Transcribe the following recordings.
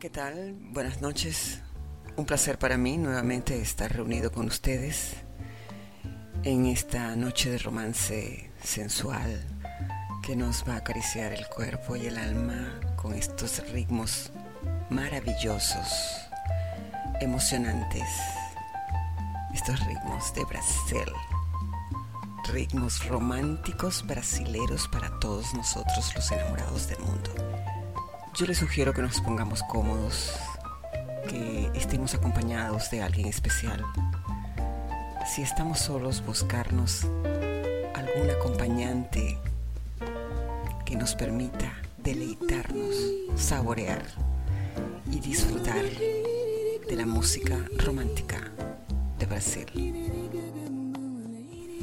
¿Qué tal? Buenas noches. Un placer para mí nuevamente estar reunido con ustedes en esta noche de romance sensual que nos va a acariciar el cuerpo y el alma con estos ritmos maravillosos, emocionantes. Estos ritmos de Brasil. Ritmos románticos brasileros para todos nosotros los enamorados del mundo. Yo les sugiero que nos pongamos cómodos, que estemos acompañados de alguien especial. Si estamos solos, buscarnos algún acompañante que nos permita deleitarnos, saborear y disfrutar de la música romántica de Brasil.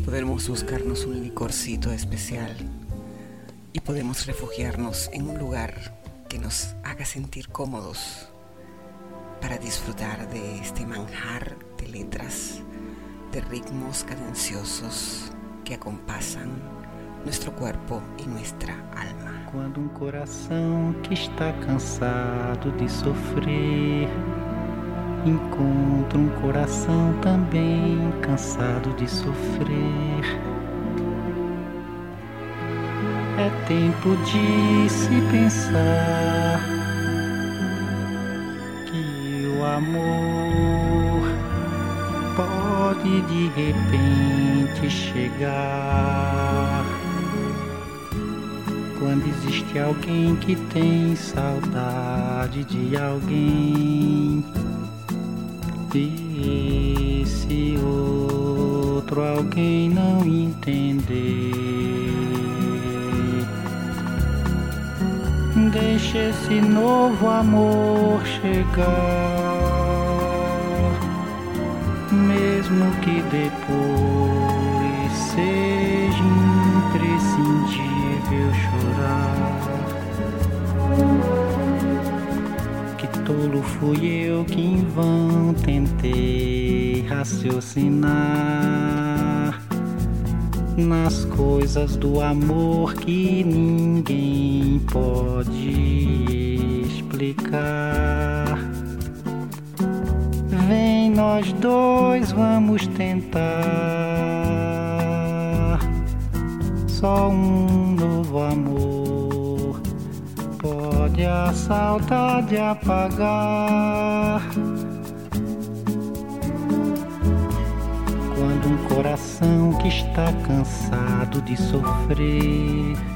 Podemos buscarnos un licorcito especial y podemos refugiarnos en un lugar que nos haga sentir cómodos para disfrutar de este manjar de letras, de ritmos cadenciosos que acompasan nuestro cuerpo y nuestra alma. Cuando un corazón que está cansado de sofrer encontra un corazón también cansado de sofrer É tempo de se pensar amor pode de repente chegar. Quando existe alguém que tem saudade de alguém, e esse outro alguém não entender. Deixe esse novo amor chegar, mesmo que depois seja imprescindível chorar. Que tolo fui eu que em vão tentei raciocinar nas coisas do amor que ninguém pode Vem nós dois, vamos tentar. Só um novo amor pode a saudade apagar. um coração que está cansado de sofrer.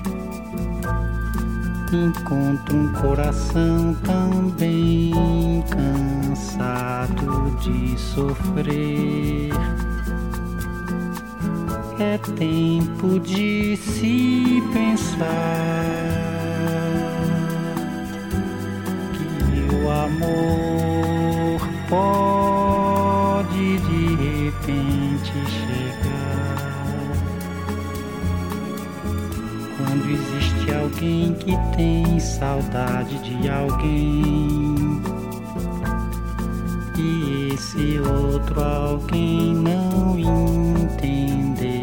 Encontro um coração também cansado de sofrer. É tempo de se pensar que o amor pode alguém que tem saudade de alguém e esse outro alguém não entender.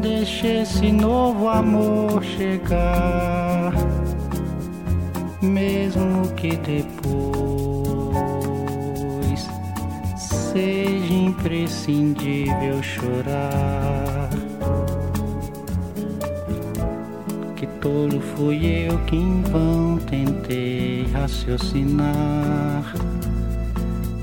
Deixe esse novo amor chegar, mesmo que depois seja imprescindível chorar. Que tolo fui eu que em vão tentei raciocinar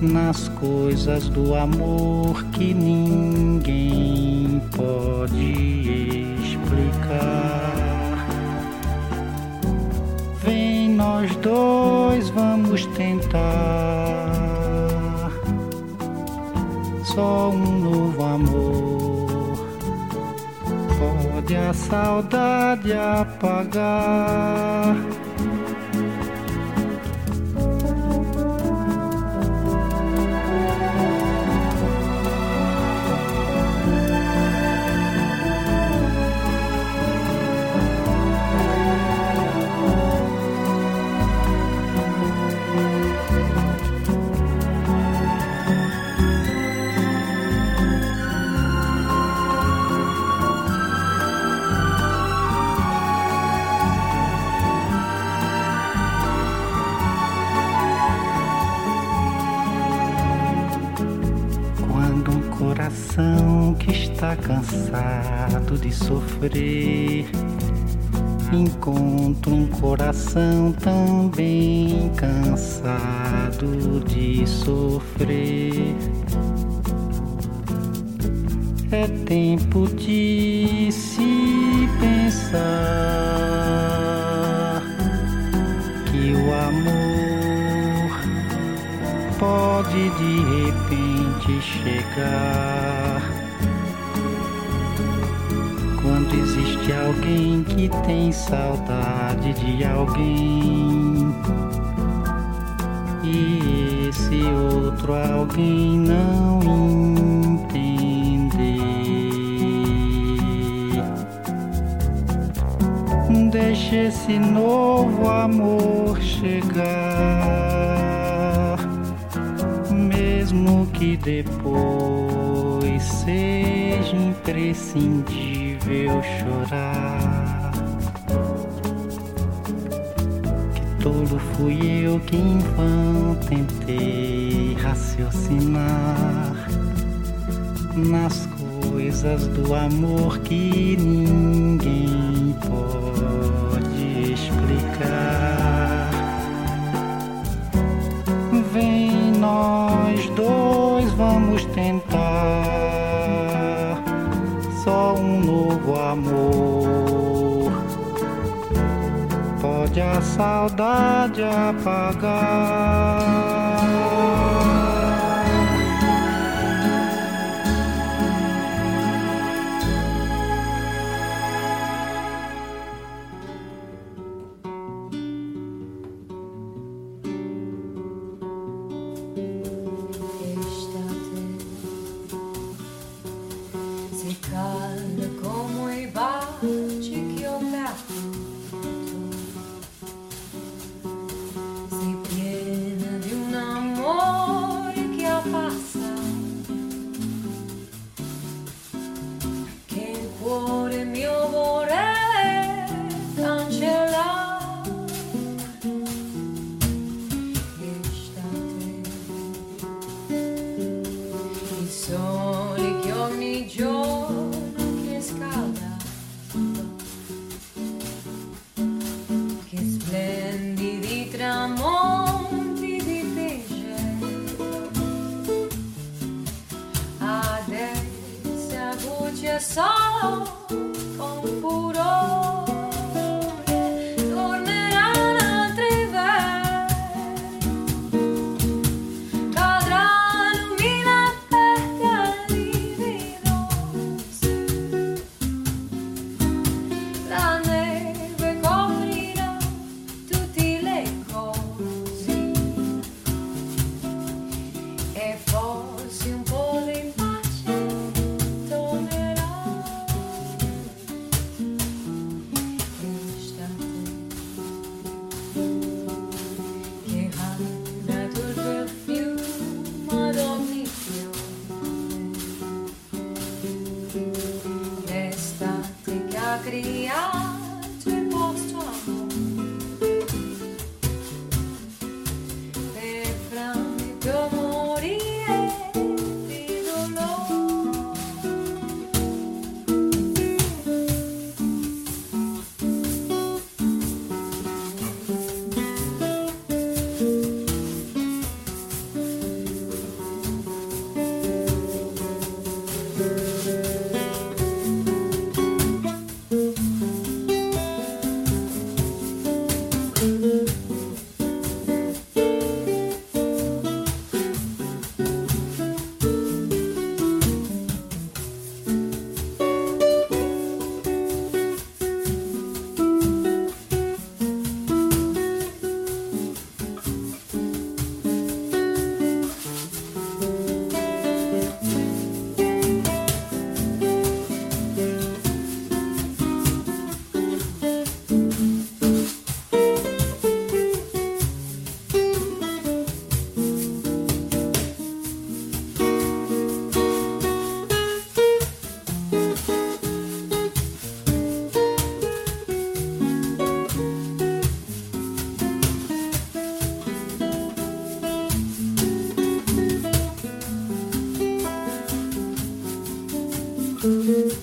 nas coisas do amor que ninguém pode explicar. Vem nós dois, vamos tentar só um novo amor pode a saudade apagar. Está cansado de sofrer. Encontro um coração também cansado de sofrer. É tempo de se pensar que o amor pode de repente chegar. Existe alguém que tem saudade de alguém? E esse outro alguém não entender, deixe esse novo amor chegar mesmo que depois seja imprescindível chorar. Que tolo fui eu que em vão tentei raciocinar nas coisas do amor que ninguém amor pode a saudade apagar. Mm-hmm.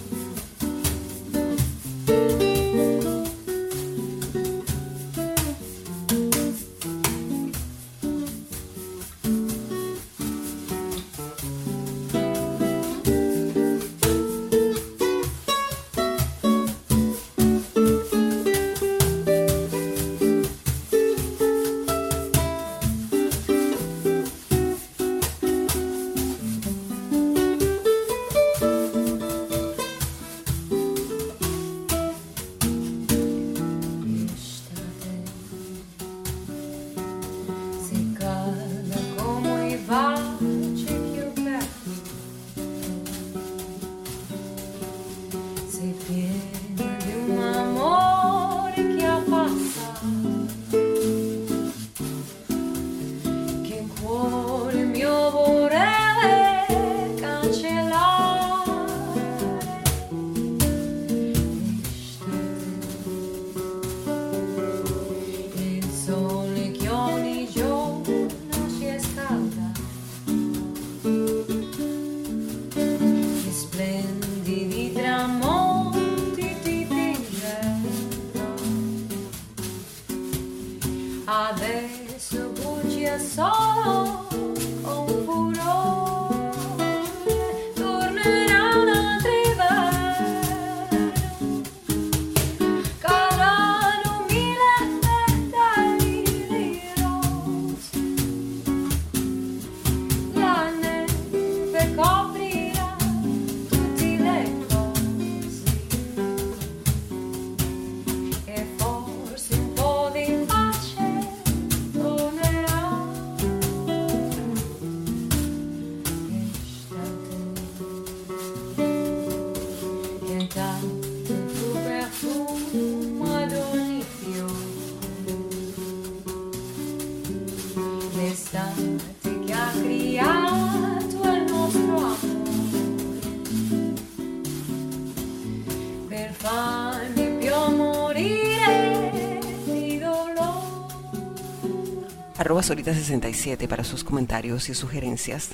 Arroba Sorita67 para sus comentarios y sugerencias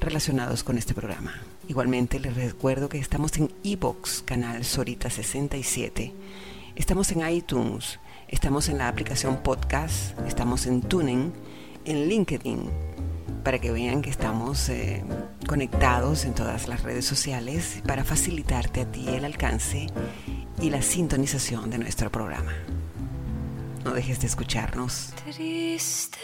relacionados con este programa. Igualmente les recuerdo que estamos en Evox, canal Sorita67. Estamos en iTunes, estamos en la aplicación podcast, estamos en Tuning, en LinkedIn, para que vean que estamos eh, conectados en todas las redes sociales para facilitarte a ti el alcance y la sintonización de nuestro programa. No dejes de escucharnos. Tristeza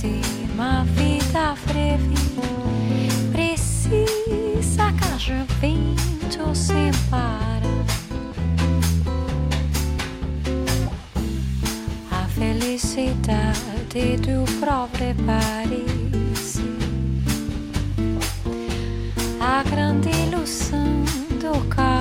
tem uma vida breve. Precisa haja vento sem parar. A felicidade do próprio país. A grande ilusão do carnaval.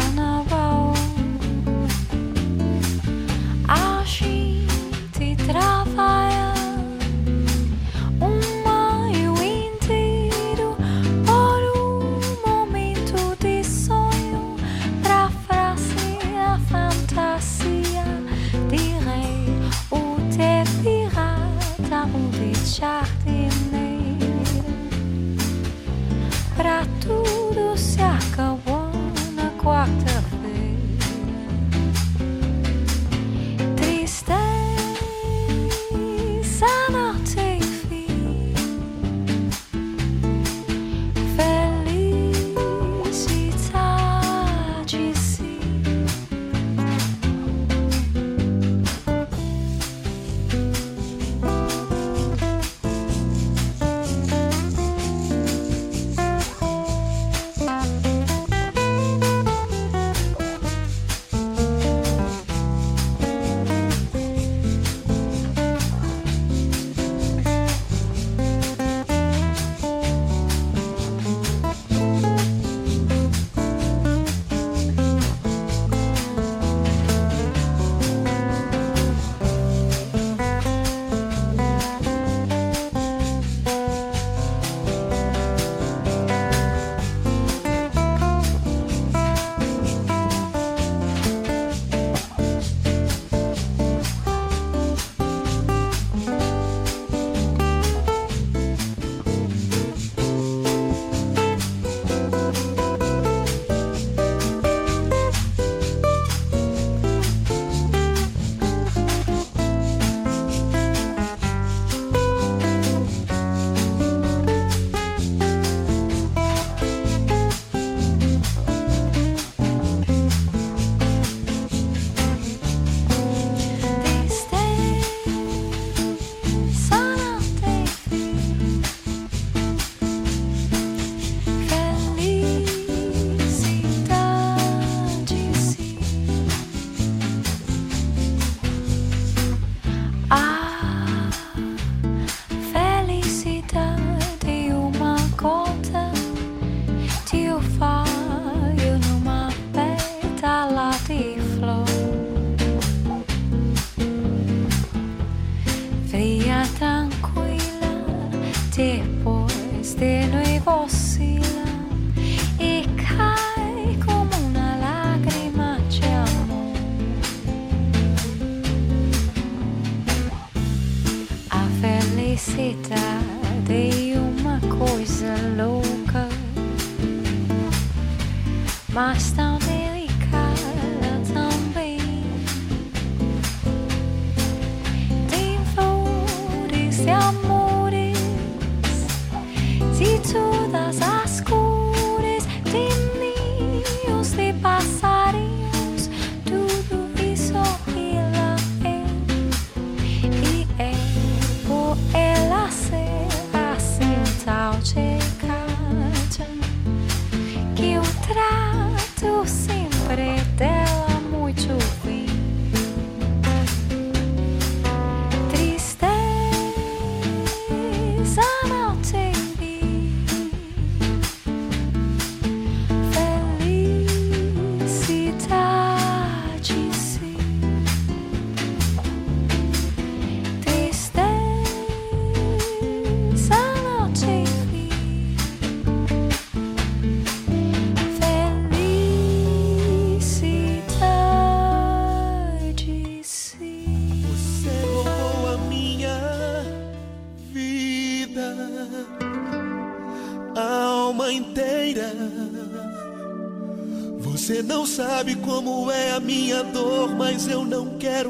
mas tão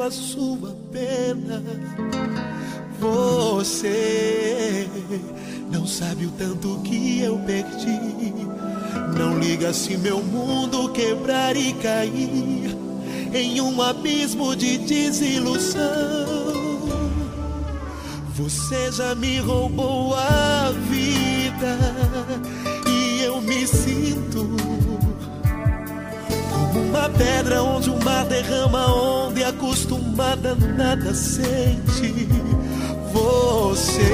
não quero a sua pena. Você não sabe o tanto que eu perdi. Não liga se meu mundo quebrar e cair em um abismo de desilusão. Você já me roubou a vida e eu me sinto uma pedra onde o mar derrama onda acostumada nada sente. Você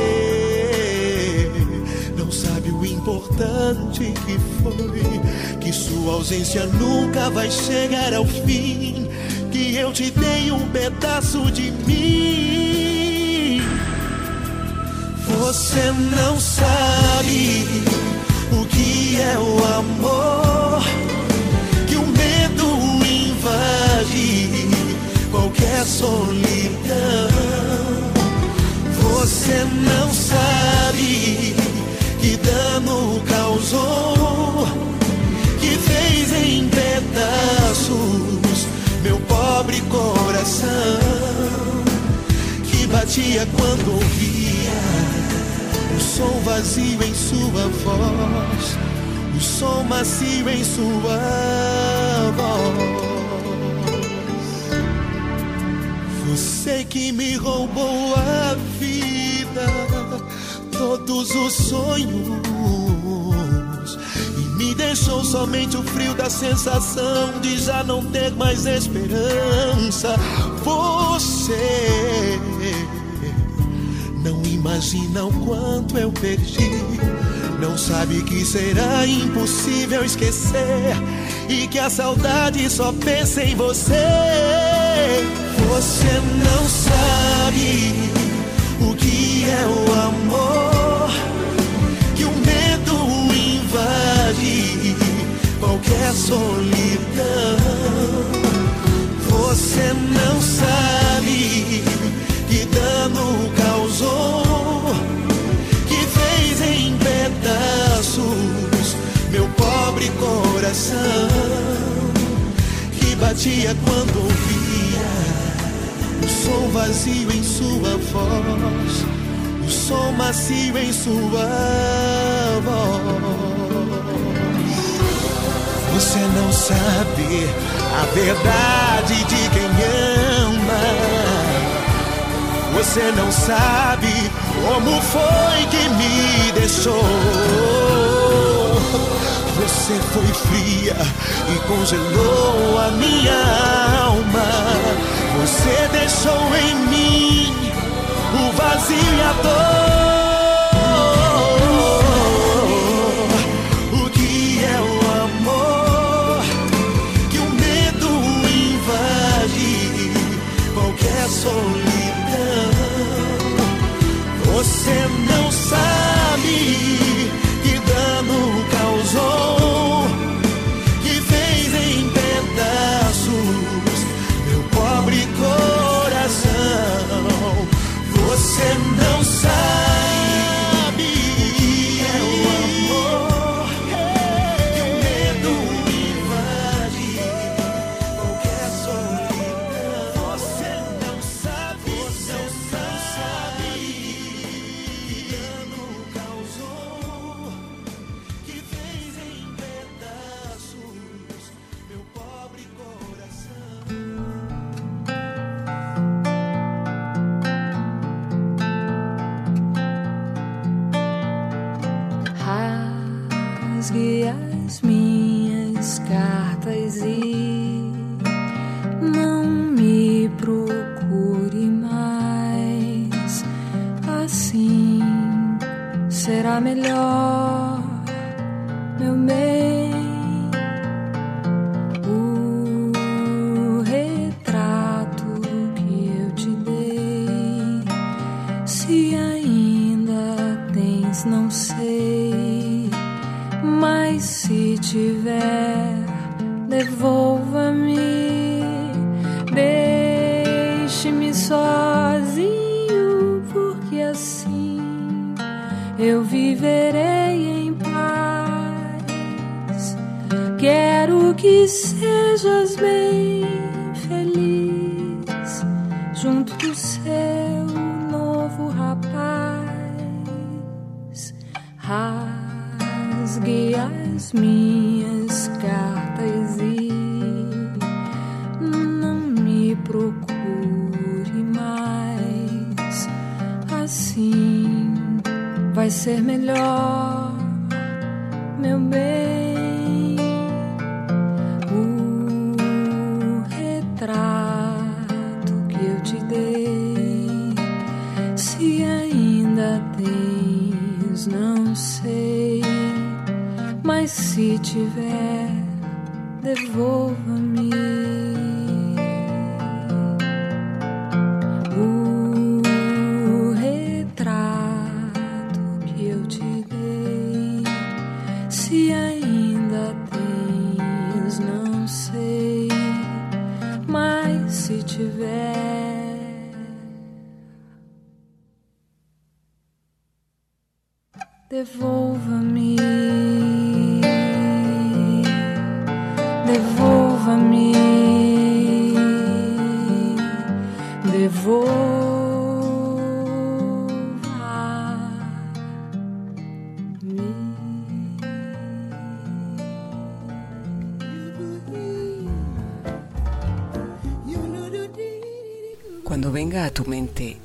não sabe o importante que foi que sua ausência nunca vai chegar ao fim. Que eu te dei um pedaço de mim. Você não sabe o que é o amor, qualquer solidão. Você não sabe que dano causou, que fez em pedaços meu pobre coração, que batia quando ouvia o som vazio em sua voz, o som macio em sua voz. Você que me roubou a vida, todos os sonhos, e me deixou somente o frio da sensação de já não ter mais esperança. Você não imagina o quanto eu perdi. Não sabe que será impossível esquecer e que a saudade só pensa em você. Você não sabe o que é o amor, que o medo invade qualquer solidão. Você não sabe que dano causou, que fez em pedaços meu pobre coração, que batia quando som vazio em sua voz, o som macio em sua voz. Você não sabe a verdade de quem ama. Você não sabe como foi que me deixou. Você foi fria e congelou a minha alma. Você deixou em mim o vazio e a dor. O que é o amor? Que o medo invade qualquer solidão. Você não sabe Você não sabe tens, não sei. Mas se tiver, devolva-me.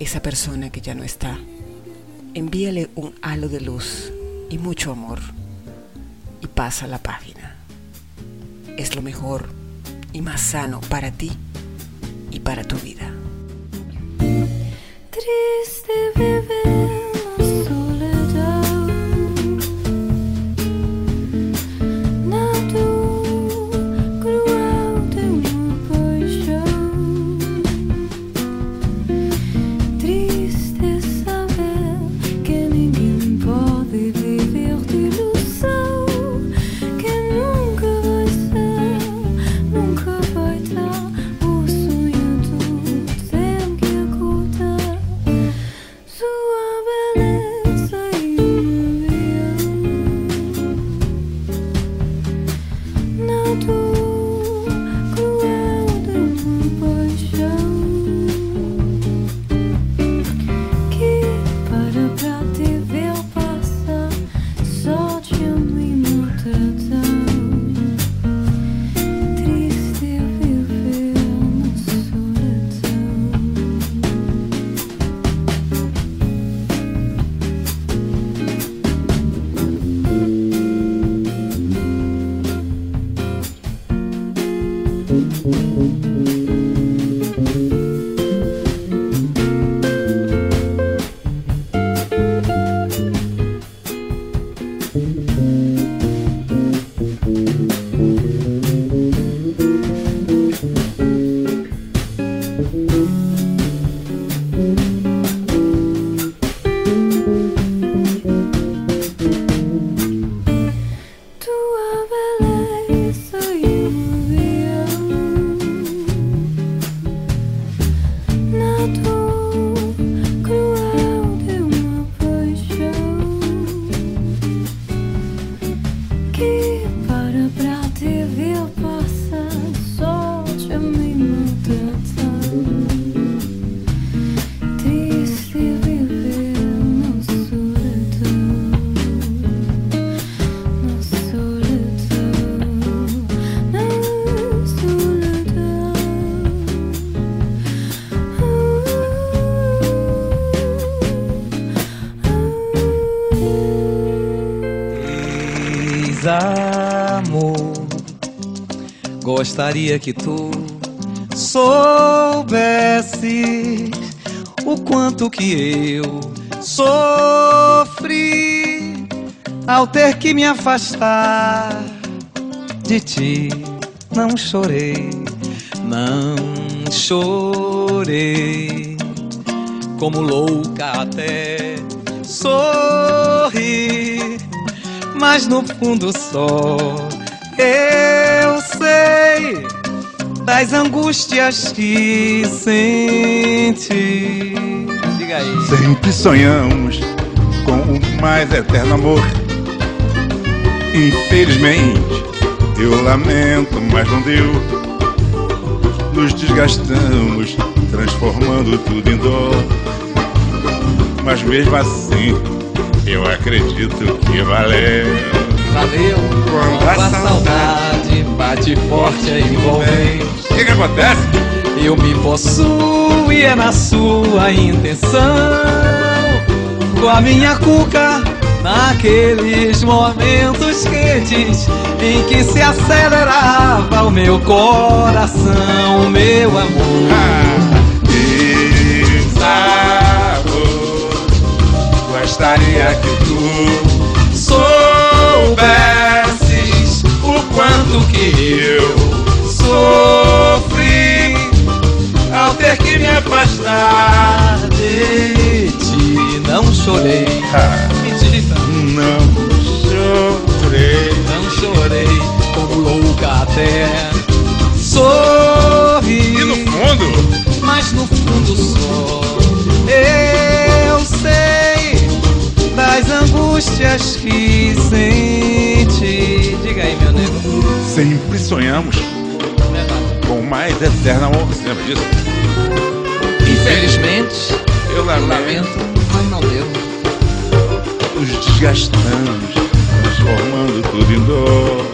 esa persona que ya no está. Envíale un halo de luz y mucho amor y pasa la página. Es lo mejor y más sano para ti y para tu vida. Gostaria que tu soubesse o quanto que eu sofri ao ter que me afastar de ti. Não chorei, não chorei, como louca até sorri, mas no fundo só eu das angústias que sente. Diga aí. Sempre sonhamos com o mais eterno amor. Infelizmente, eu lamento, mas não deu. Nos desgastamos, transformando tudo em dor. Mas mesmo assim, eu acredito que valeu. Valeu. Quando a saudade bate forte e envolvente. O que, que acontece? Eu me possuo e é na sua intenção. Com a minha cuca, naqueles momentos quentes em que se acelerava o meu coração, meu amor. Desabou. Gostaria que tu soubesses o quanto que eu sofri ao ter que me afastar de ti. Não chorei, mentira, não chorei. não chorei como louca até sorri. E no fundo, mas no fundo só eu sei das angústias que sente. Diga aí, meu nego. sempre sonhamos com mais eterno amor. Você lembra disso? Infelizmente, Eu lamento. mas não deu. Nos desgastamos, transformando tudo em dor.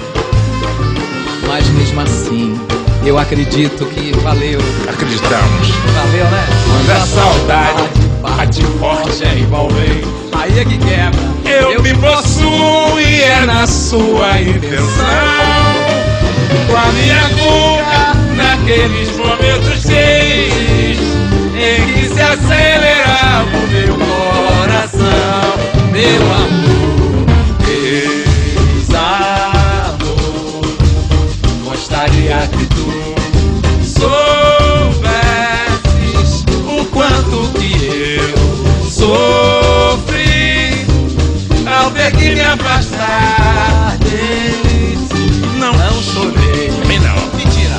Mas mesmo assim, eu acredito que valeu. Acreditamos. Valeu, né? Quando a saudade bate forte é envolvente. Aí é que quebra. Eu me possuo e é na sua intenção. com a minha cuca naqueles momentos quentes em que se acelerava o meu coração, meu amor, desamor. Gostaria que sofri ao ter que me afastar de ti. Não, Não chorei. também não. Mentira.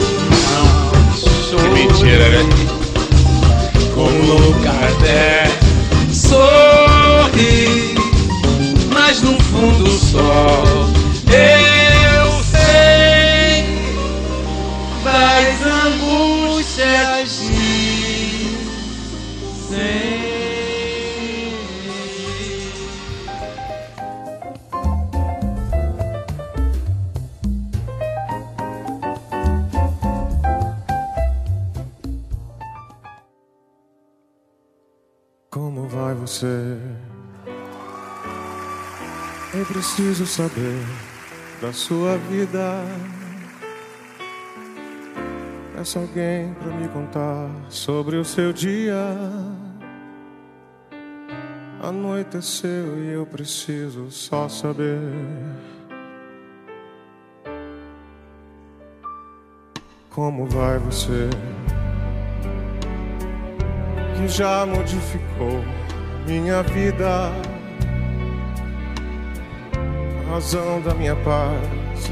Não Que chorei. mentira, né? Como até sorri. Mas no fundo só preciso saber da sua vida. Peço alguém pra me contar sobre o seu dia. Anoiteceu e eu preciso só saber. Como vai você? que já modificou minha vida. Razão da minha paz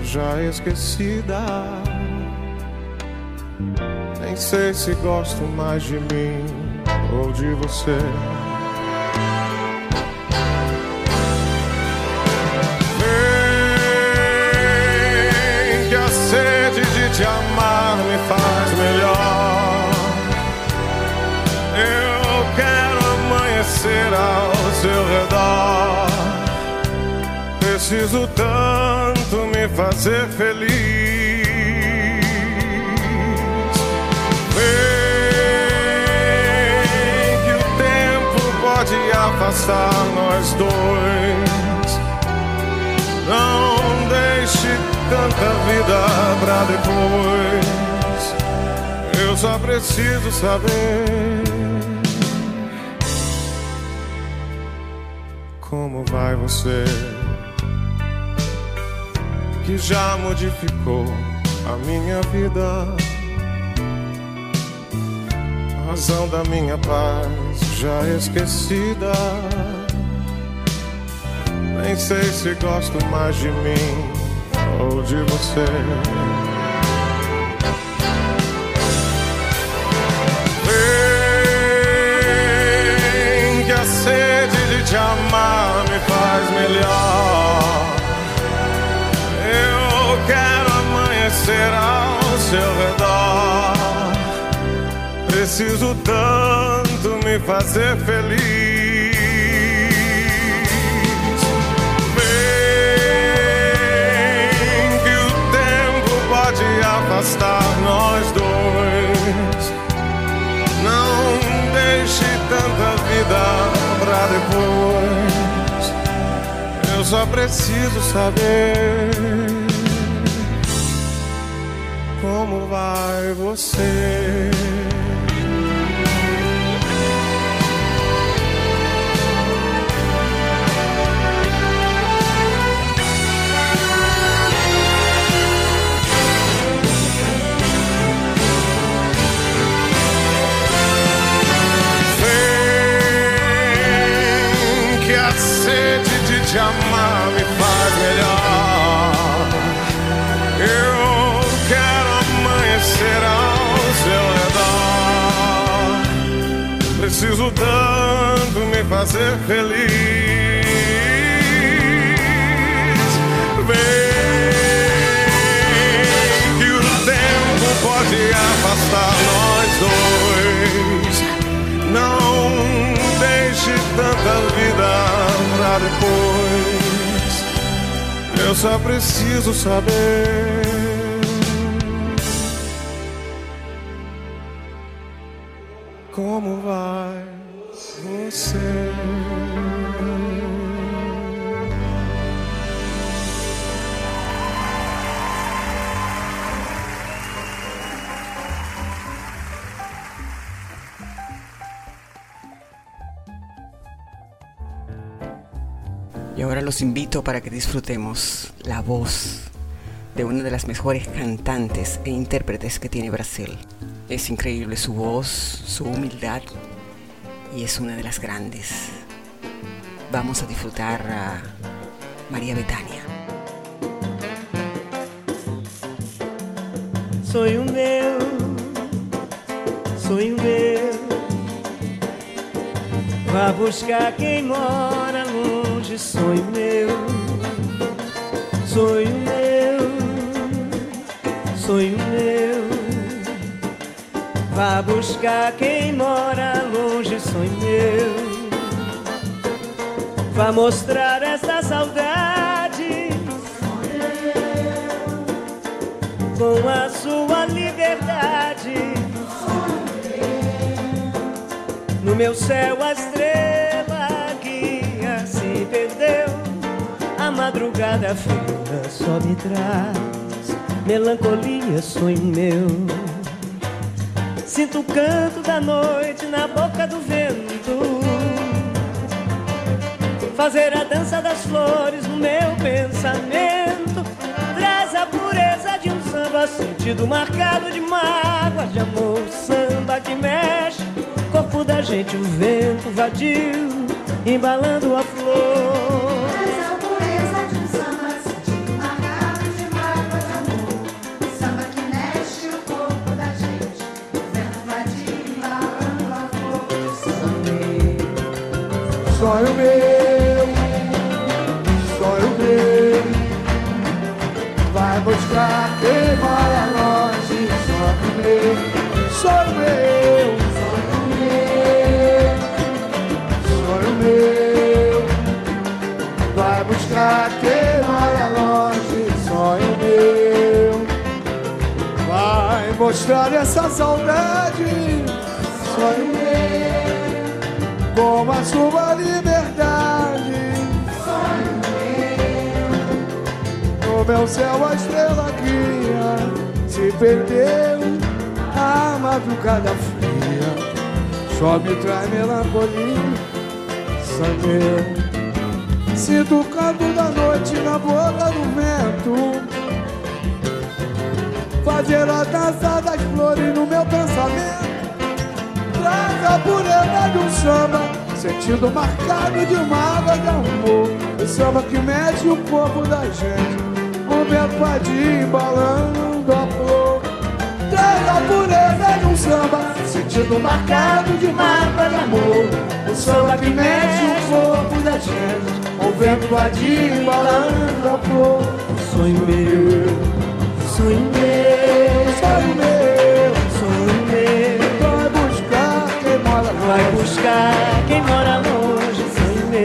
já esquecida. Nem sei se gosto mais de mim ou de você. Vem que a sede de te amar me faz melhor. Eu quero amanhecer ao Preciso tanto me fazer feliz. Vem que o tempo pode afastar nós dois. Não deixe tanta vida pra depois. Eu só preciso saber como vai você que já modificou a minha vida. A razão da minha paz já esquecida. Nem sei se gosto mais de mim ou de você. Vem que a sede de te amar me faz melhor. Será ao seu redor. Preciso tanto me fazer feliz. Embora o tempo pode afastar nós dois. Não deixe tanta vida pra depois. Eu só preciso saber como vai você. Vem que a sede de te amar me faz melhor. Tanto me fazer feliz. Vem que o tempo pode afastar nós dois. Não deixe tanta vida pra depois. Eu só preciso saber. Los invito para que disfrutemos la voz de una de las mejores cantantes e intérpretes que tiene Brasil. Es increíble su voz, su humildad y es una de las grandes. Vamos a disfrutar a María Betania. Sonho meu, sonho meu. Vá buscar quem mora sonho meu, sonho meu, sonho meu. Vá buscar quem mora longe, sonho meu. Vá mostrar essa saudade com a sua liberdade. No meu céu a estrela guia se perdeu. A madrugada fria só me traz melancolia, sonho meu. Sinto o canto da noite na boca do vento. Fazer a dança das flores no meu pensamento. Traz a pureza de um samba, sentido marcado de mágoa, de amor. Samba que mexe, corpo da gente, o vento vadio, embalando a flor. Sonho meu, sonho meu, vai buscar quem mora longe. Sonho meu, sonho meu, sonho meu, vai buscar quem mora longe. Sonho meu, vai mostrar essa saudade. A sua liberdade. No meu céu a estrela guia se perdeu, a madrugada fria só me traz melancolia. Sangue, sinto o canto da noite na boca do vento. Fazer a dança das flores no meu pensamento traz a pureza um samba, sentido marcado de uma água de amor. O samba que mexe o corpo da gente, o vento vadio embalando a flor. Traz a pureza de um samba, sentido marcado de uma água de amor. O samba que mexe o corpo da gente, o vento vadio embalando a flor. Sonho meu, sonho meu, Sonho meu, sonho meu. vai buscar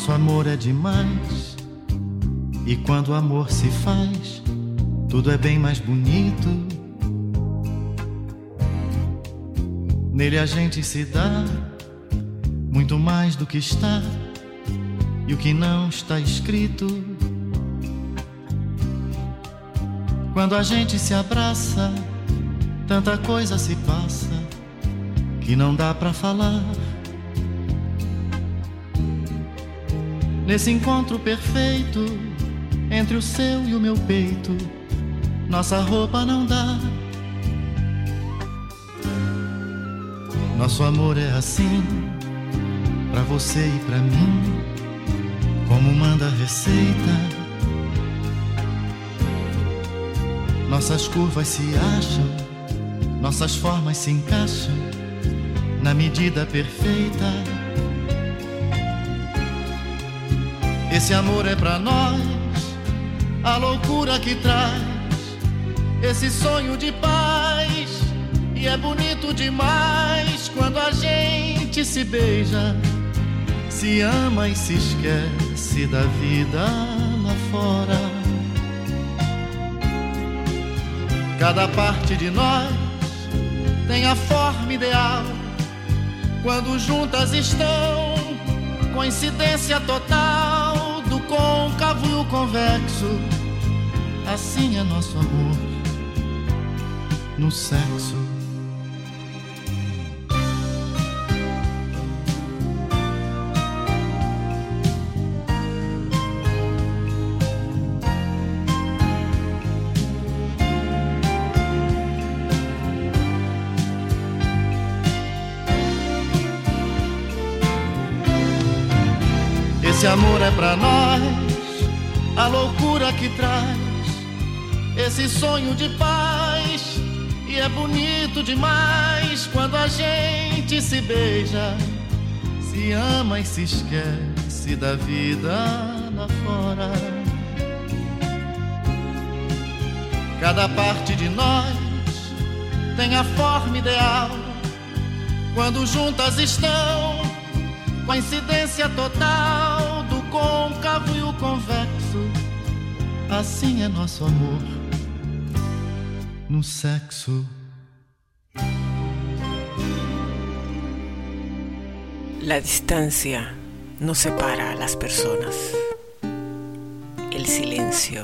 Nosso amor é demais. E quando o amor se faz, tudo é bem mais bonito. Nele a gente se dá muito mais do que está e o que não está escrito. Quando a gente se abraça, tanta coisa se passa que não dá para falar. Nesse encontro perfeito entre o seu e o meu peito, nossa roupa não dá. Nosso amor é assim, pra você e pra mim, como manda a receita. Nossas curvas se acham, nossas formas se encaixam na medida perfeita. Esse amor é pra nós, a loucura que traz esse sonho de paz. E é bonito demais quando a gente se beija, se ama e se esquece da vida lá fora. Cada parte de nós tem a forma ideal quando juntas estão, coincidência total côncavo e o convexo. Assim é nosso amor no sexo. Esse amor é pra nós, a loucura que traz esse sonho de paz. E é bonito demais quando a gente se beija, se ama e se esquece da vida lá fora. Cada parte de nós tem a forma ideal quando juntas estão coincidência total côncavo e o convexo. Assim é nosso amor no sexo. La distancia no separa a las personas. El silencio,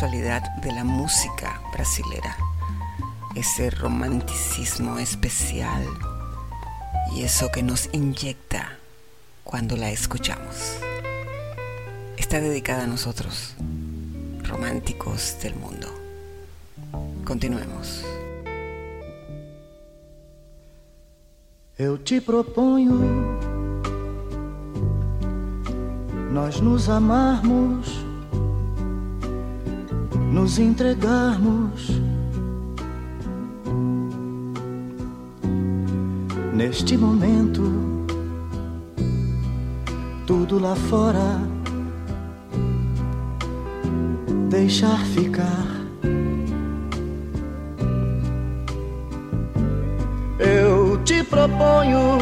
de la música brasilera, ese romanticismo especial y eso que nos inyecta cuando la escuchamos. Está dedicada a nosotros, románticos del mundo. Continuemos. Eu te proponho nós nos amarmos, nos entregarmos neste momento. Tudo lá fora deixar ficar. Eu te proponho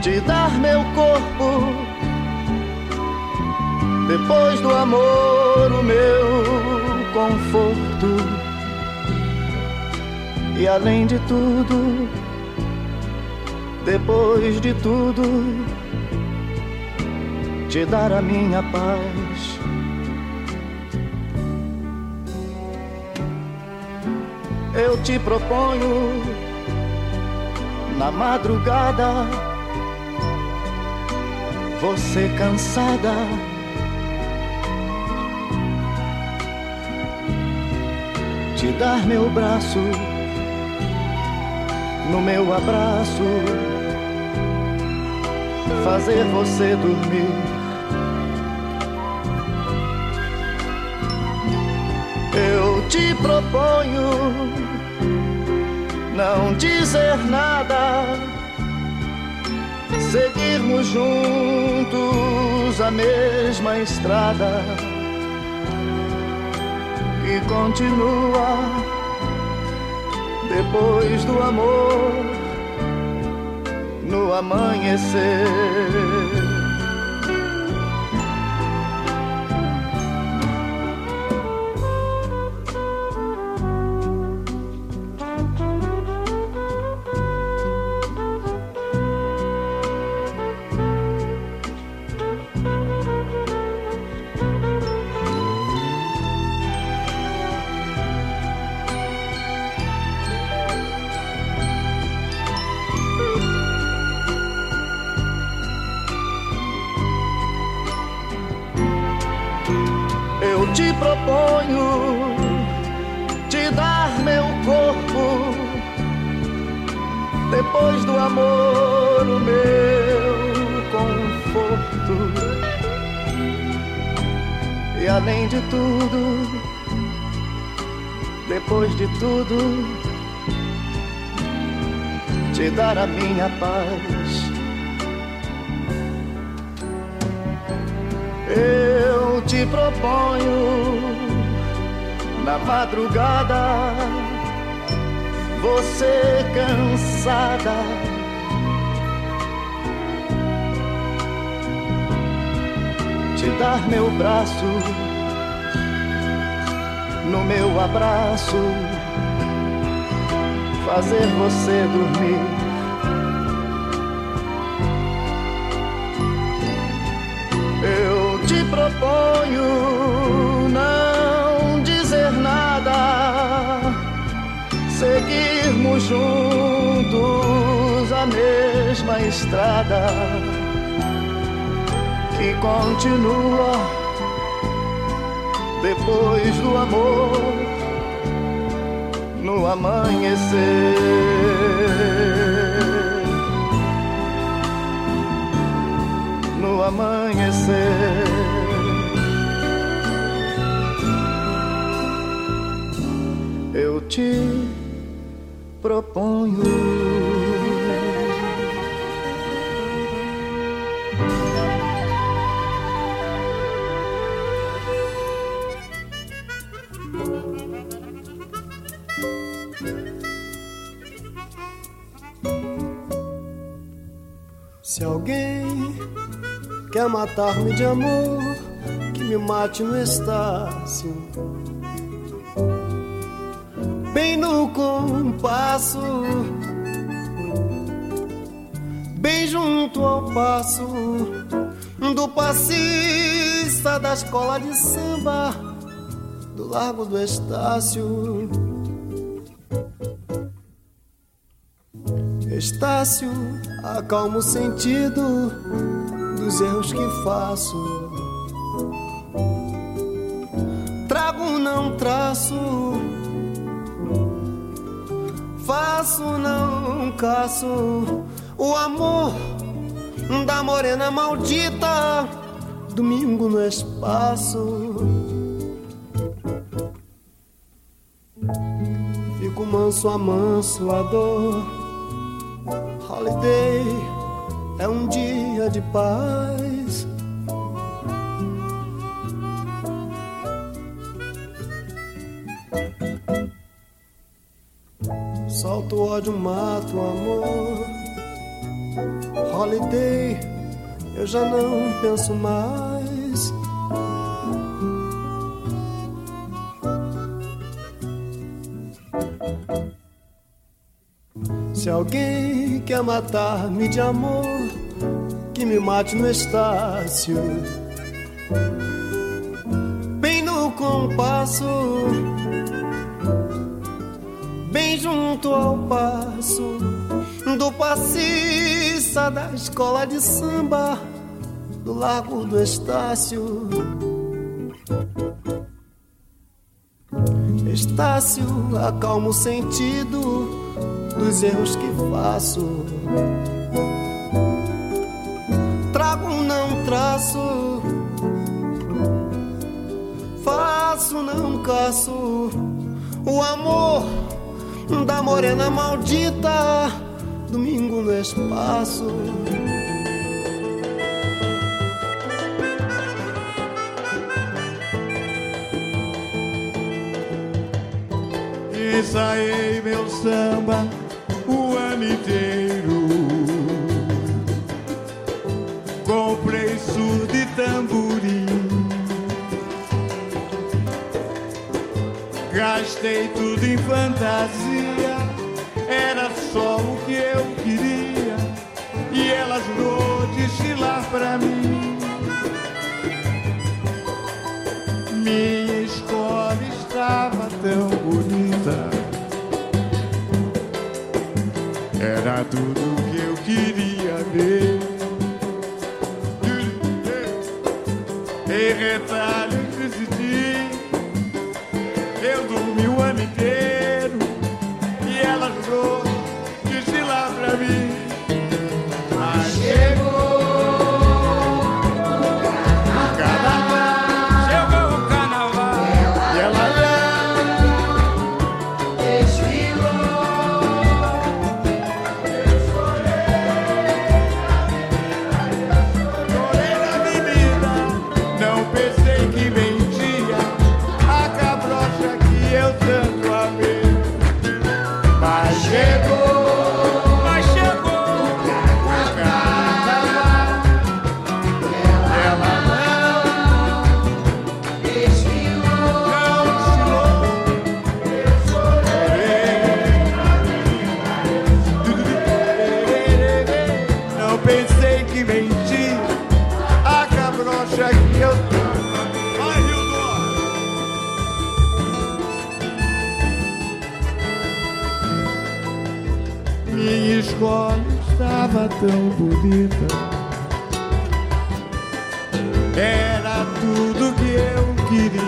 te dar meu corpo. Depois do amor, o meu conforto. E além de tudo, depois de tudo, te dar a minha paz. Eu te proponho na madrugada você cansada. Dar meu braço no meu abraço, fazer você dormir. Eu te proponho não dizer nada. Seguirmos juntos a mesma estrada que continua depois do amor no amanhecer. A minha paz. Eu te proponho na madrugada, você cansada. Te dar meu braço no meu abraço, fazer você dormir. sonho não dizer nada, seguirmos juntos a mesma estrada que continua depois do amor no amanhecer. No amanhecer. Te proponho. Se alguém quer matar-me de amor, que me mate no Estácio. Bem no compasso, bem junto ao passo do passista da escola de samba do Largo do Estácio. Estácio, acalma o sentido dos erros que faço. Trago, não traço, faço, não caço. O amor da morena maldita, domingo no espaço. Fico manso, amanso a dor holiday é um dia de paz. Ódio, mato o amor. Holiday, eu já não penso mais. Se alguém quer matar-me de amor, que me mate no Estácio. Bem no compasso, junto ao passo do passista da escola de samba do Largo do Estácio. Estácio, acalma o sentido dos erros que faço. Trago, não traço, faço, não caço. O amor da morena maldita, domingo no espaço. ensaiei meu samba o ano inteiro. Comprei surdo e tamborim. Gastei tudo em fantasia, Minha escola estava tão bonita. Era tudo que eu queria ver. Em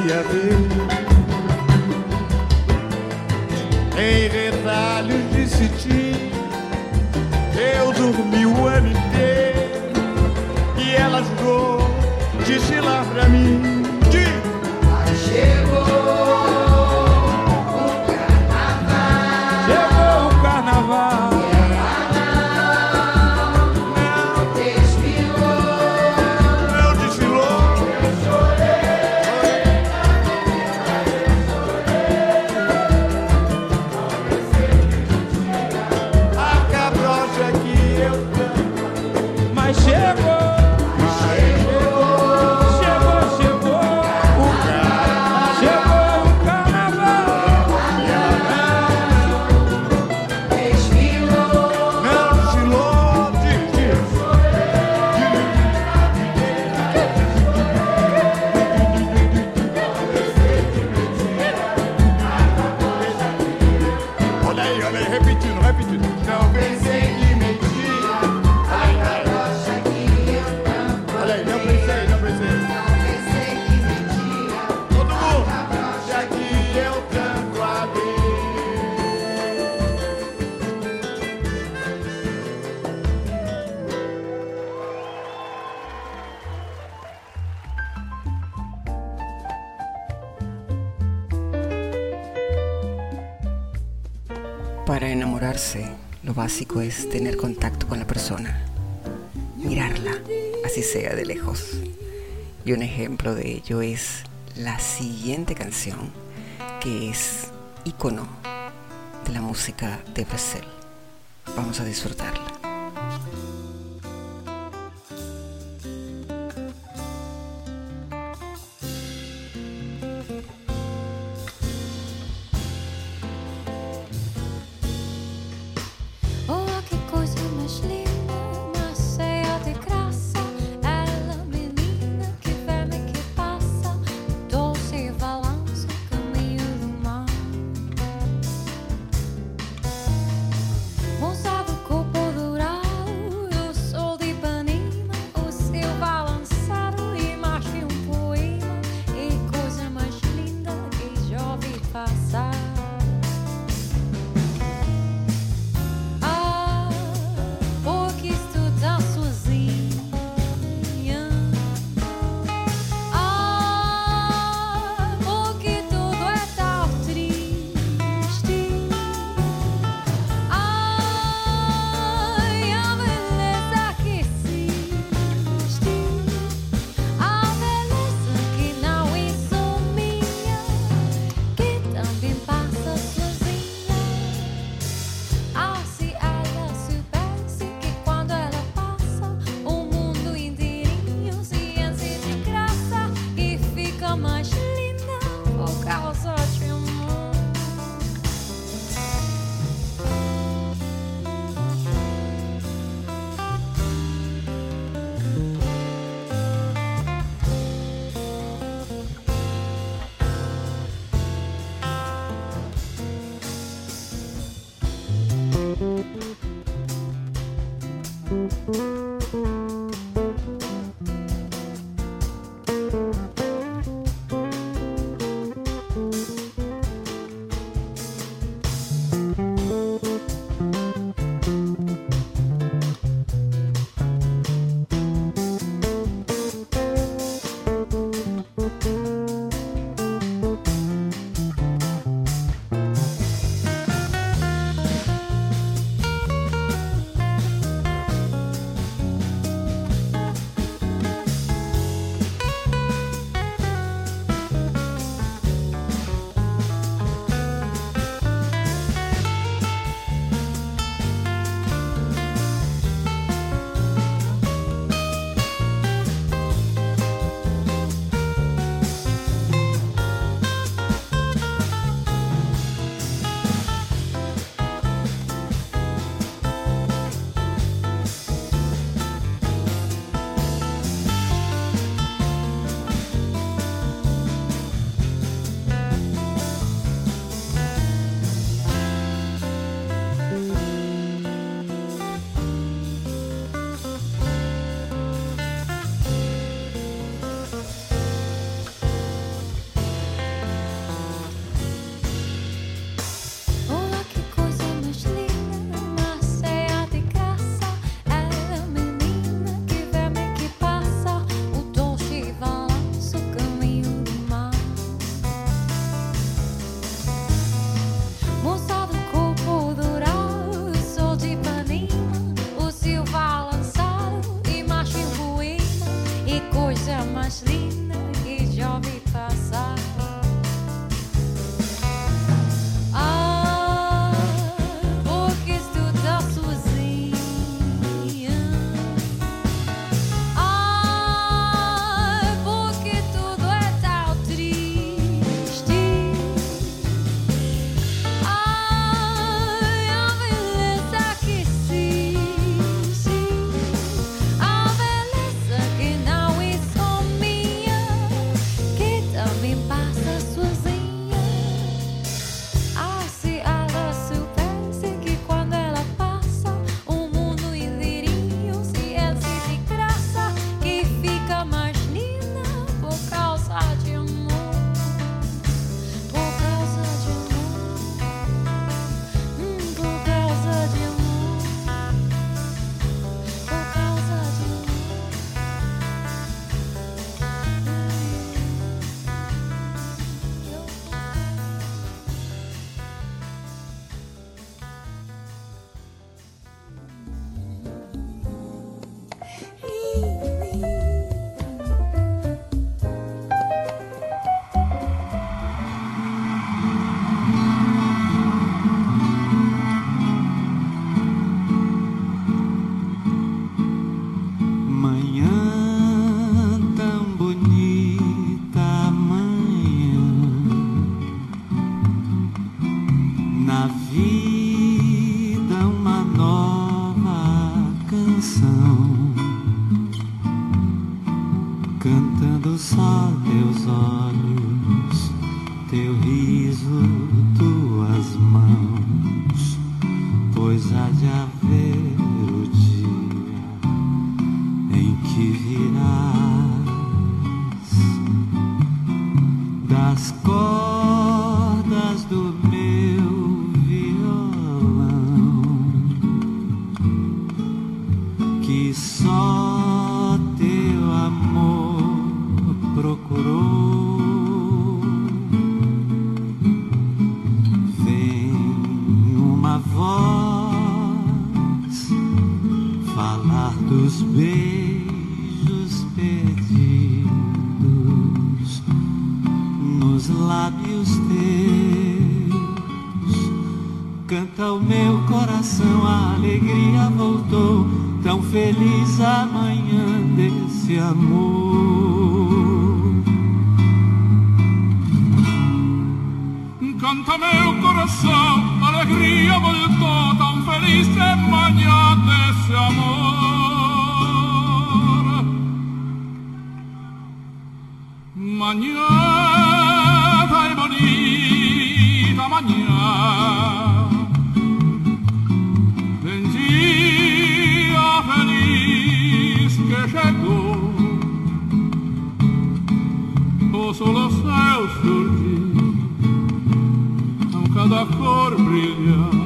queria ver. Em retalhos de cetim, eu dormi o ano inteiro. E ela jogou de lá pra mim. es tener contacto con la persona, mirarla, así sea de lejos. Y un ejemplo de ello es la siguiente canción, que es ícono de la música de Brasil. Vamos a disfrutarla. Cada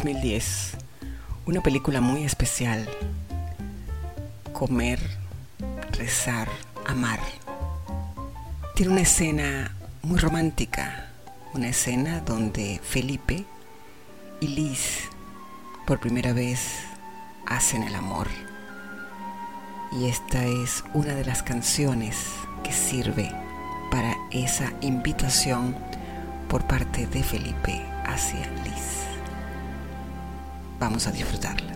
2010, una película muy especial, Comer, Rezar, Amar, tiene una escena muy romántica, una escena donde Felipe y Liz por primera vez hacen el amor. Y esta es una de las canciones que sirve para esa invitación por parte de Felipe hacia Liz. Vamos a disfrutarla.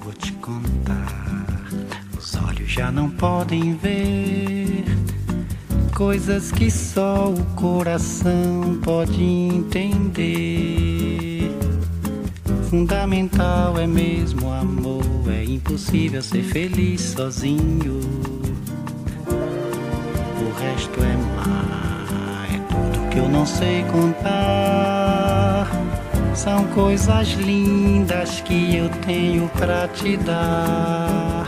Vou te contar, os olhos já não podem ver coisas que só o coração pode entender. Fundamental é mesmo amor, é impossível ser feliz sozinho. O resto é que eu não sei contar. São coisas lindas que eu tenho pra te dar.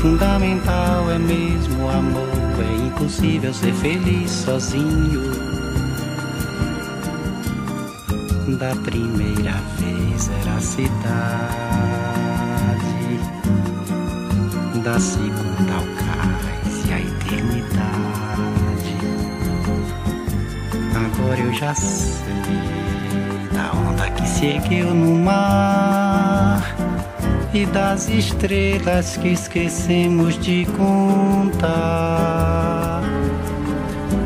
Fundamental é mesmo o amor, é impossível ser feliz sozinho. Da primeira vez era a cidade, da segunda ao eu já sei da onda que se ergueu no mar e das estrelas que esquecemos de contar.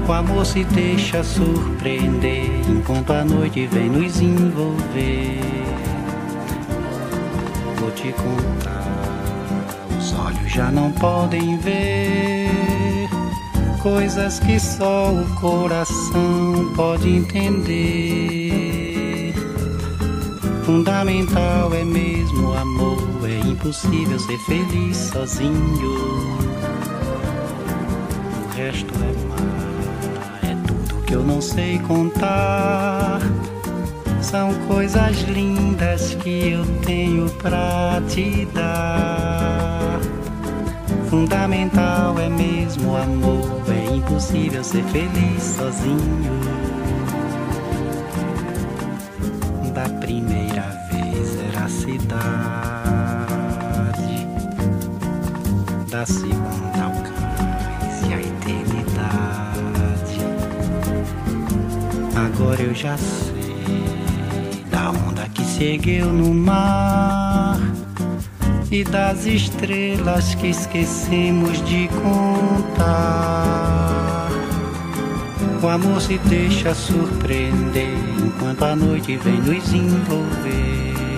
O amor se deixa surpreender enquanto a noite vem nos envolver. Vou te contar, os olhos já não podem ver coisas que só o coração pode entender. Fundamental é mesmo o amor, é impossível ser feliz sozinho. O resto é mar, é tudo que eu não sei contar. São coisas lindas que eu tenho pra te dar. Fundamental é mesmo o amor, impossível ser feliz sozinho. Da primeira vez era a cidade, da segunda ao cais e a eternidade. Agora eu já sei da onda que se ergueu no mar e das estrelas que esquecemos de contar. O amor se deixa surpreender enquanto a noite vem nos envolver.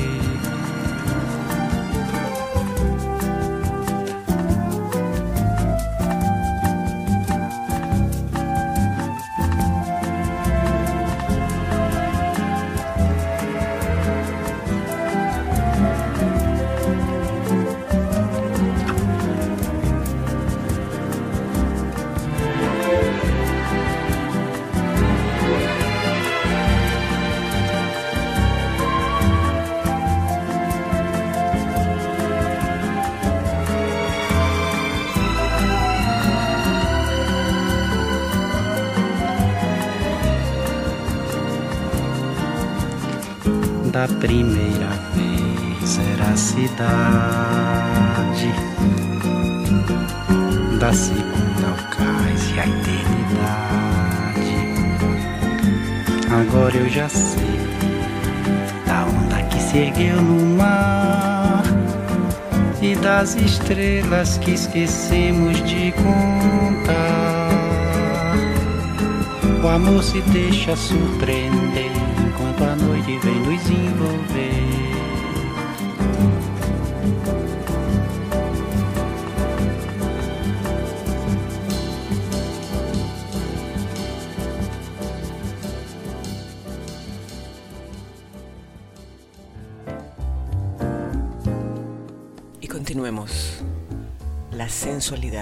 Das estrelas que esquecemos de contar. O amor se deixa surpreender enquanto a noite vem nos envolver.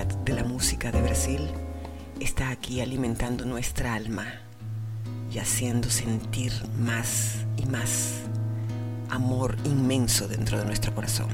De la música de Brasil está aquí alimentando nuestra alma y haciendo sentir más y más amor inmenso dentro de nuestro corazón.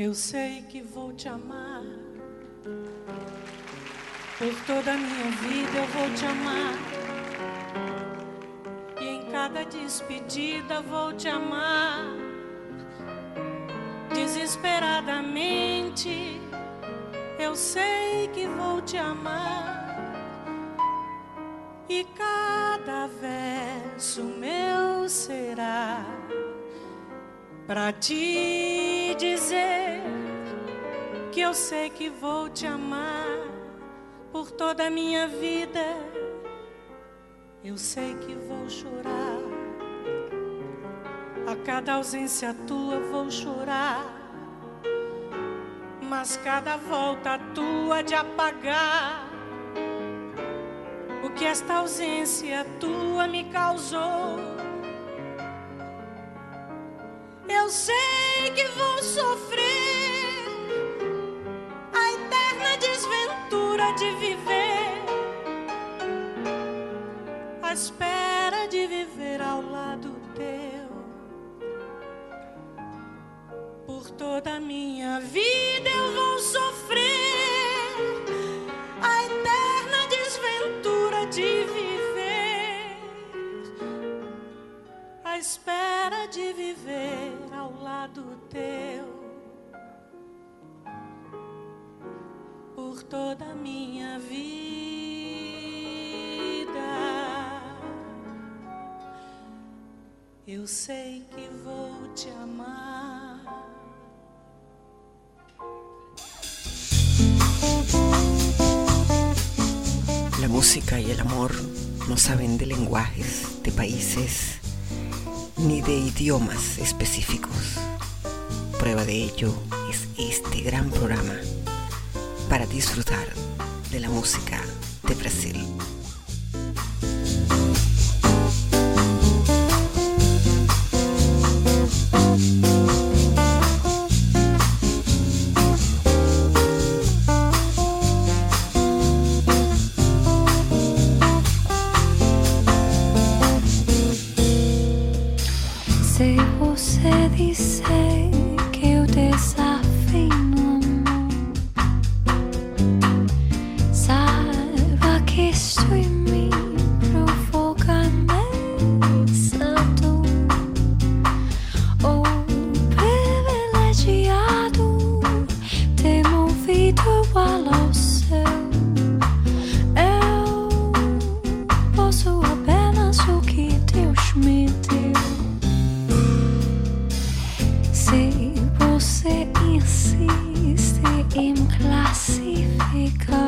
Eu sei que vou te amar. Por toda a minha vida eu vou te amar. E em cada despedida vou te amar. Desesperadamente eu sei que vou te amar. E cada verso meu será Pra te dizer que eu sei que vou te amar por toda a minha vida. Eu sei que vou chorar. A cada ausência tua vou chorar. Mas cada volta tua de apagar o que esta ausência tua me causou. Eu sei que vou sofrer a eterna desventura de viver, à espera de viver ao lado teu. Por toda a minha vida eu vou sofrer a eterna desventura de viver espera de viver ao lado teu por toda a minha vida. Eu sei que vou te amar. La música y el amor no saben de lenguajes, de países, ni de idiomas específicos. Prueba de ello es este gran programa para disfrutar de la música de Brasil. because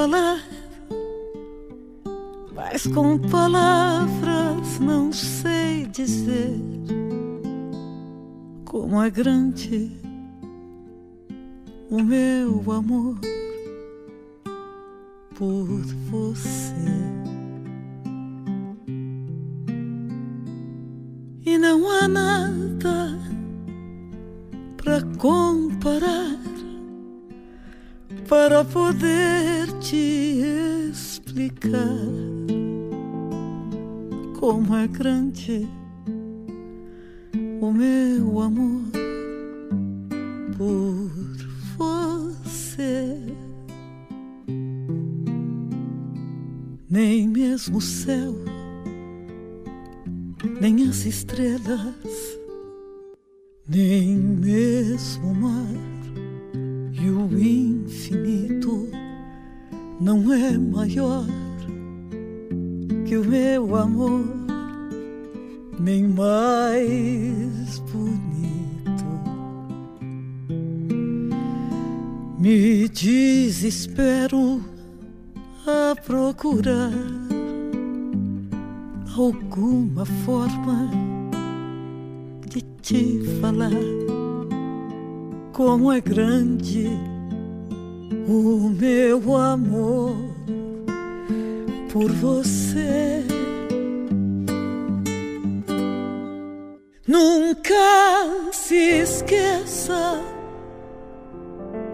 falar, mas com palavras não sei dizer como é grande o meu amor por você. E não há nada para comparar para poder te explicar como é grande o meu amor por você. Nem mesmo o céu, nem as estrelas, nem mesmo o mar e o infinito não é maior que o meu amor, nem mais bonito. Me desespero a procurar alguma forma de te falar como é grande o meu amor por você. Nunca se esqueça,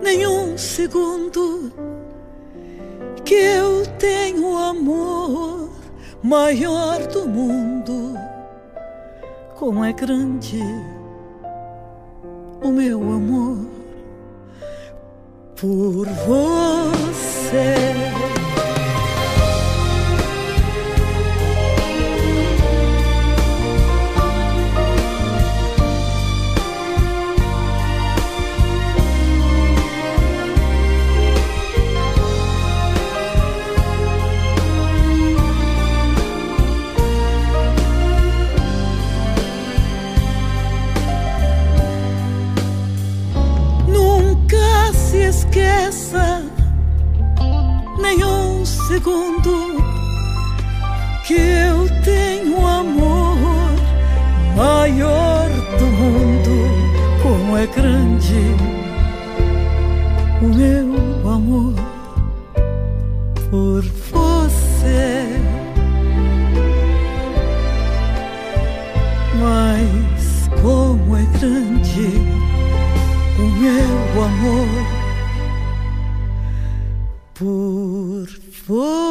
nenhum segundo, que eu tenho o amor maior do mundo. Como é grande o meu amor por você. Que eu tenho amor maior do mundo, como é grande o meu amor por você. Mas como é grande o meu amor por você.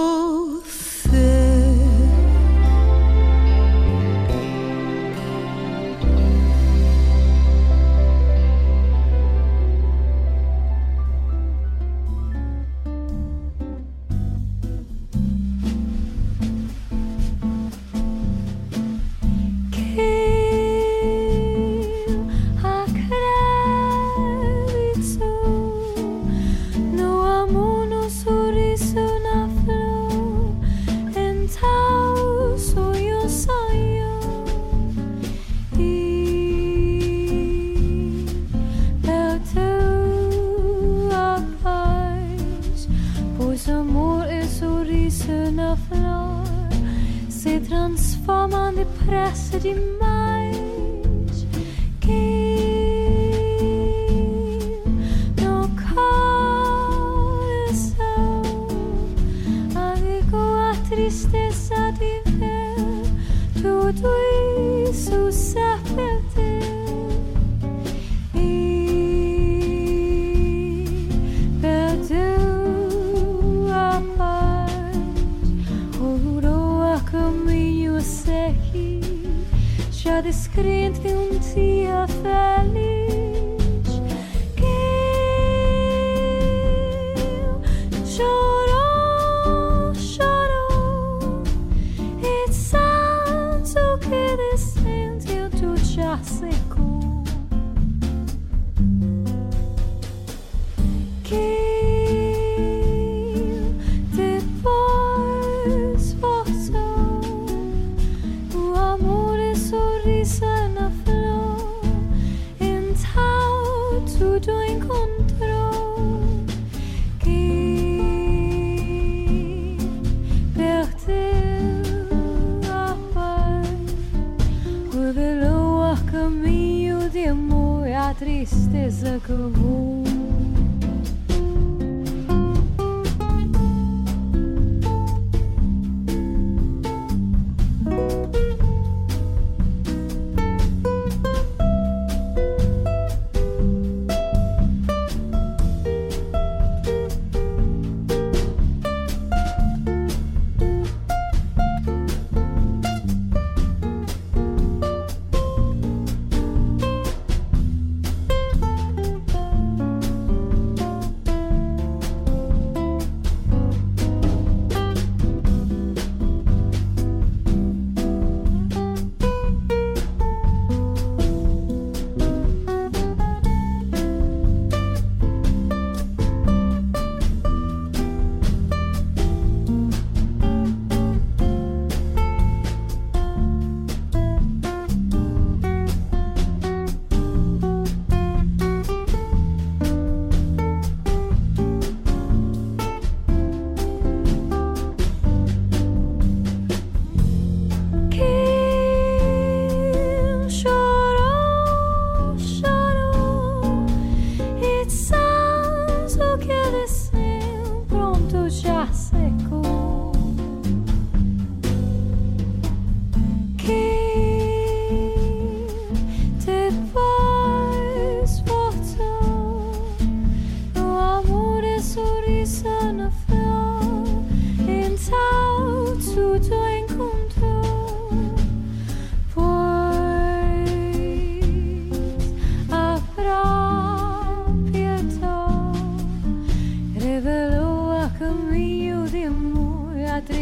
pressa di.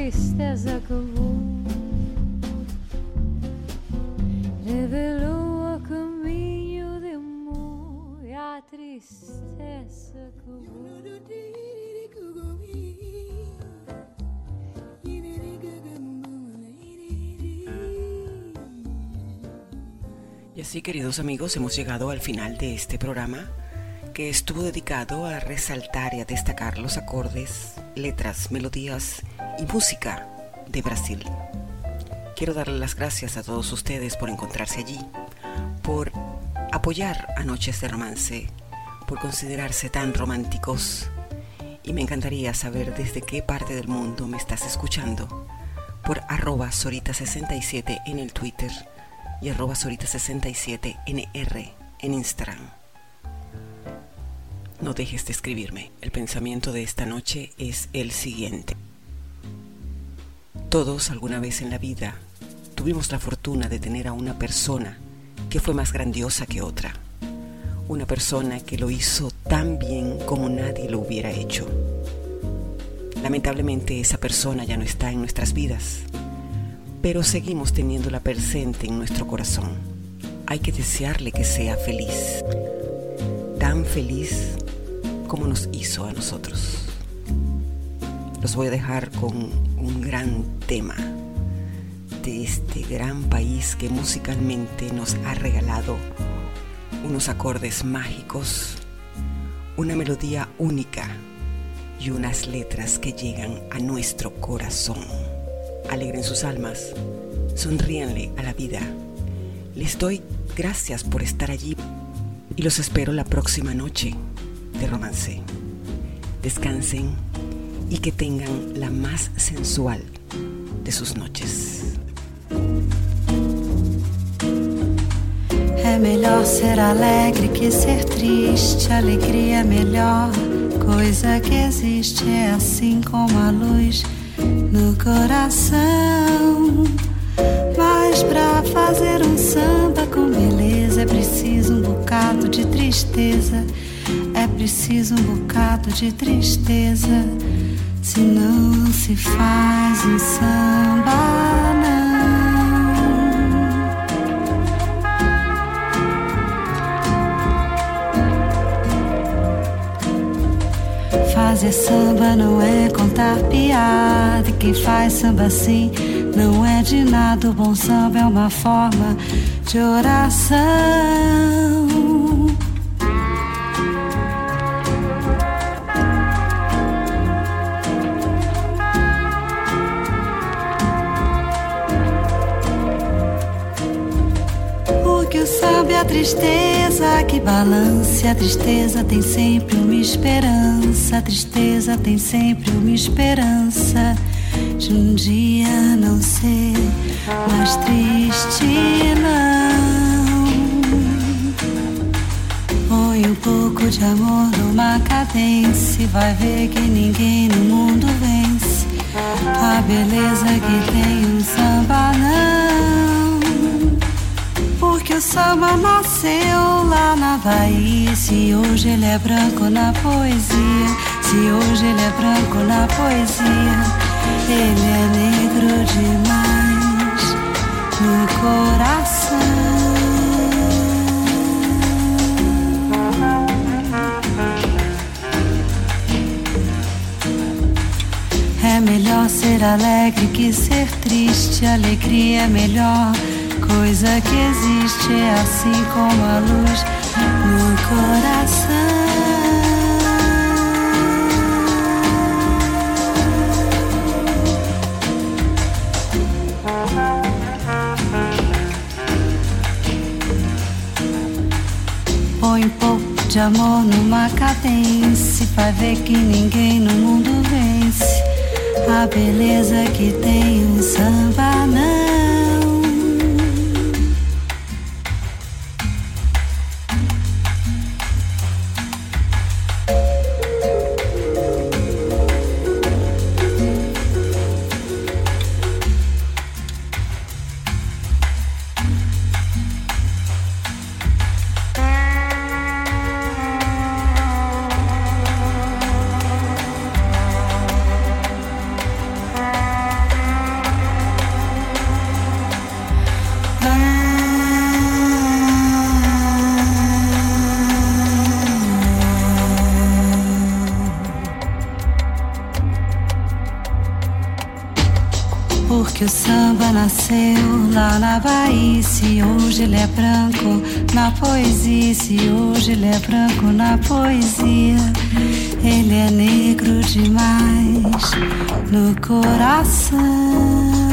Tristeza caminho de amor a tristeza acabou Y así, queridos amigos, hemos llegado al final de este programa que estuvo dedicado a resaltar y a destacar los acordes, letras, melodías y música de Brasil. Quiero darle las gracias a todos ustedes por encontrarse allí, por apoyar a Noches de Romance, por considerarse tan románticos y me encantaría saber desde qué parte del mundo me estás escuchando por arroba Sorita67 en el Twitter y arroba Sorita67NR en Instagram. No dejes de escribirme. El pensamiento de esta noche es el siguiente. Todos alguna vez en la vida tuvimos la fortuna de tener a una persona que fue más grandiosa que otra. Una persona que lo hizo tan bien como nadie lo hubiera hecho. Lamentablemente esa persona ya no está en nuestras vidas, pero seguimos teniéndola presente en nuestro corazón. Hay que desearle que sea feliz, tan feliz como nos hizo a nosotros. Los voy a dejar con un gran tema de este gran país que musicalmente nos ha regalado unos acordes mágicos, una melodía única y unas letras que llegan a nuestro corazón. Alegren sus almas, sonríanle a la vida. Les doy gracias por estar allí y los espero la próxima noche de romance. Descansen y que tengan la más sensual de sus noches. É melhor ser alegre que ser triste. Alegria é melhor coisa que existe. É assim como a luz no coração. Mas pra fazer um samba com beleza é preciso um bocado de tristeza. É preciso um bocado de tristeza. Se não se faz um samba. Fazer samba não é contar piada. E quem faz samba assim não é de nada. O bom samba é uma forma de oração. A tristeza que balança. A tristeza tem sempre uma esperança. A tristeza tem sempre uma esperança de um dia não ser mais triste, não. Põe um pouco de amor numa cadência vai ver que ninguém no mundo vence a beleza que tem um samba, não. Porque o samba nasceu lá na Bahia. Se hoje ele é branco na poesia, se hoje ele é branco na poesia. Ele é negro demais no coração. É melhor ser alegre que ser triste. Alegria é melhor coisa que existe. É assim como a luz no coração. Põe um pouco de amor numa cadência. Vai ver que ninguém no mundo vence a beleza que tem um samba, não. Hoje ele é branco na poesia, se hoje ele é branco na poesia, ele é negro demais no coração.